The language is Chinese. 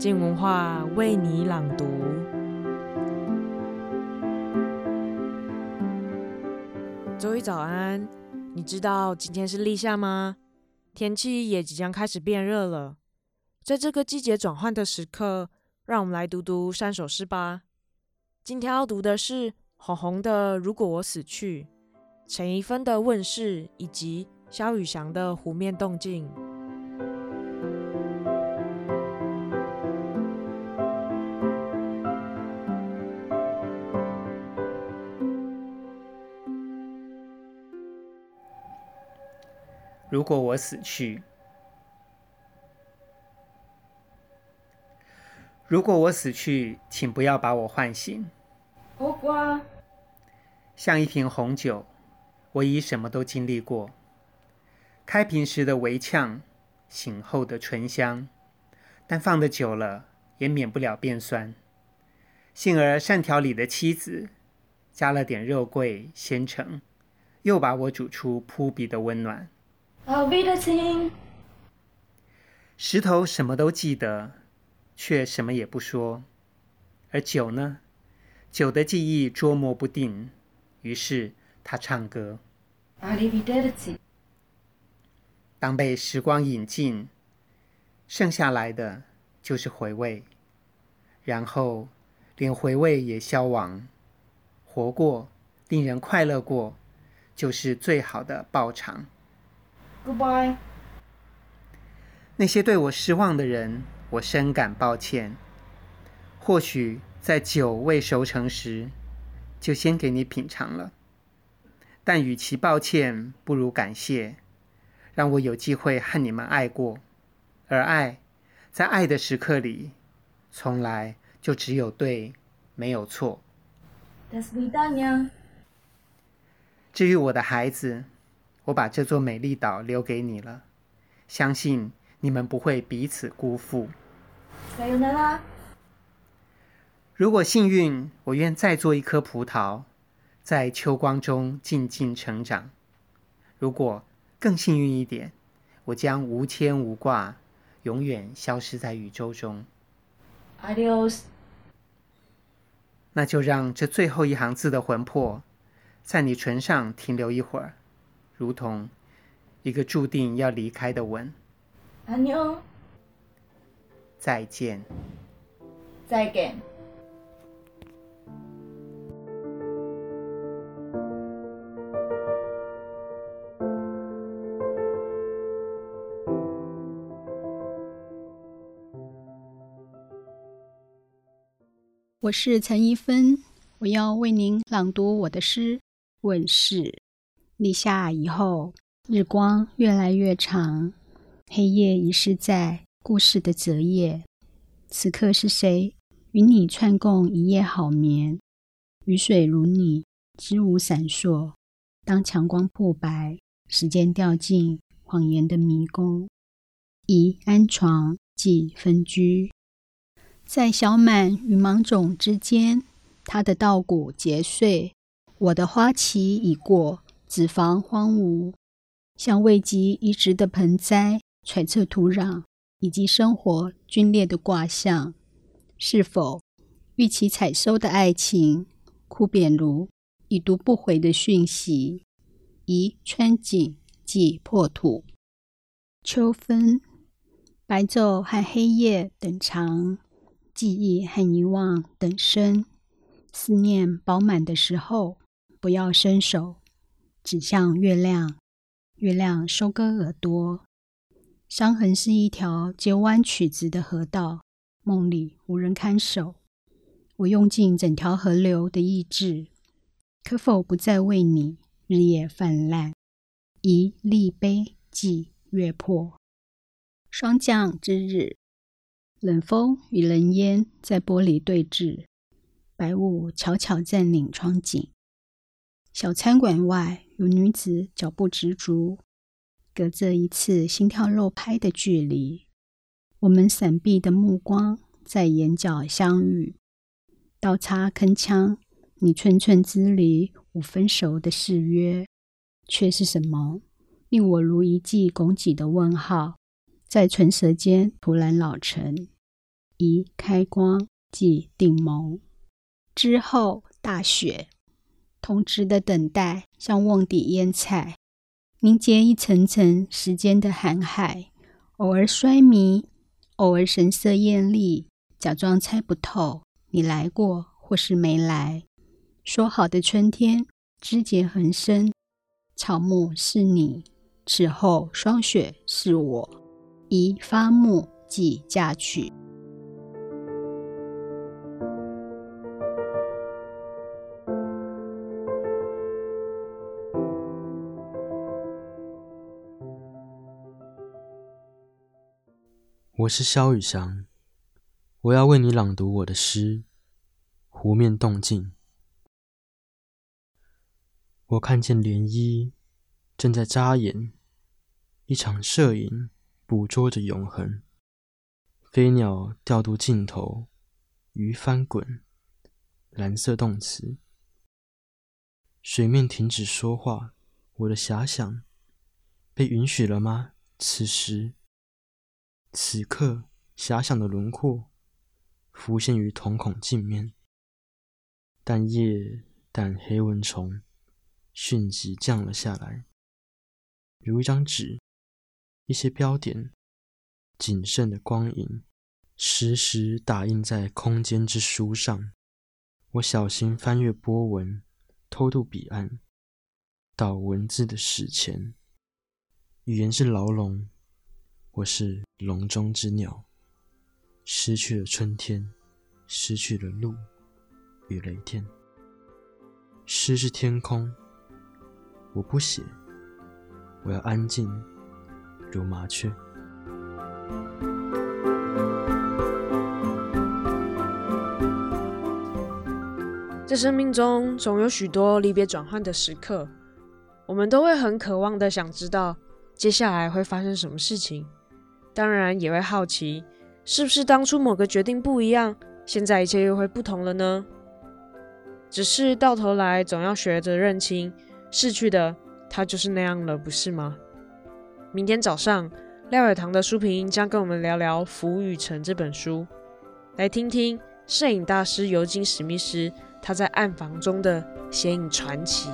静文化为你朗读。周一早安，你知道今天是立夏吗？天气也即将开始变热了。在这个季节转换的时刻，让我们来读读三首诗吧。今天要读的是鸿鸿的《如果我死去》，陈一芬的《问世》，以及萧宇翔的《湖面动静》。如果我死去，如果我死去，请不要把我唤醒。苦瓜，像一瓶红酒，我已什么都经历过。开瓶时的微呛，醒后的醇香，但放得久了，也免不了变酸。幸而善条里的妻子，加了点肉桂鲜橙，又把我煮出扑鼻的温暖。石头什么都记得，却什么也不说。而酒呢？酒的记忆捉摸不定。于是他唱歌。当被时光饮尽，剩下来的就是回味。然后连回味也消亡。活过，令人快乐过，就是最好的报偿。Goodbye。那些对我失望的人，我深感抱歉。或许在酒未熟成时，就先给你品尝了。但与其抱歉，不如感谢，让我有机会和你们爱过。而爱，在爱的时刻里，从来就只有对，没有错。至于我的孩子。我把这座美丽岛留给你了，相信你们不会彼此辜负。如果幸运，我愿再做一颗葡萄，在秋光中静静成长。如果更幸运一点，我将无牵无挂，永远消失在宇宙中。Adios。那就让这最后一行字的魂魄，在你唇上停留一会儿。如同一个注定要离开的吻。阿妞，再见。再见。我是陈一芬，我要为您朗读我的诗《问世》。立夏以后，日光越来越长，黑夜遗失在故事的泽页。此刻是谁与你串供一夜好眠？雨水如你，织舞闪烁。当强光破白，时间掉进谎言的迷宫。宜安床，忌分居。在小满与芒种之间，他的稻谷结穗，我的花期已过。子房荒芜，像未及移植的盆栽，揣测土壤以及生活皲裂的卦象，是否预期采收的爱情枯扁如已读不回的讯息？宜穿井忌破土。秋分，白昼和黑夜等长，记忆和遗忘等深。思念饱满的时候，不要伸手。指向月亮，月亮收割耳朵。伤痕是一条截弯曲直的河道，梦里无人看守。我用尽整条河流的意志，可否不再为你日夜泛滥？一立碑记月破。霜降之日，冷风与冷烟在玻璃对峙，白雾悄悄占领窗景。小餐馆外有女子脚步执着，隔着一次心跳漏拍的距离，我们闪避的目光在眼角相遇。刀叉铿锵，你寸寸之离，我分手的誓约，却是什么？令我如一记拱脊的问号，在唇舌间突然老成。一开光即定谋。之后大雪，同质的等待像瓮底腌菜，凝结一层层时间的寒海。偶尔衰迷，偶尔神色艳丽，假装猜不透你来过或是没来。说好的春天，枝节横生，草木是你，此后霜雪是我。宜发木即嫁娶。我是萧宇翔，我要为你朗读我的诗《湖面动静》。我看见涟漪正在眨眼，一场摄影捕捉着永恒。飞鸟调度镜头，鱼翻滚，蓝色动词。水面停止说话，我的遐想被允许了吗？此时。此刻，遐想的轮廓浮现于瞳孔镜面，但夜但黑蚊虫迅即降了下来，如一张纸，一些标点，仅剩的光影，实时打印在空间之书上。我小心翻阅波纹，偷渡彼岸，到文字的史前。语言是牢笼。我是笼中之鸟，失去了春天，失去了路与雷电。诗是天空，我不写，我要安静如麻雀。在生命中，总有许多离别转换的时刻，我们都会很渴望的想知道接下来会发生什么事情。当然也会好奇，是不是当初某个决定不一样，现在一切又会不同了呢？只是到头来总要学着认清，逝去的它就是那样了，不是吗？明天早上，廖伟棠的书评将跟我们聊聊《浮与沉》这本书，来听听摄影大师尤金·史密斯他在暗房中的显影传奇。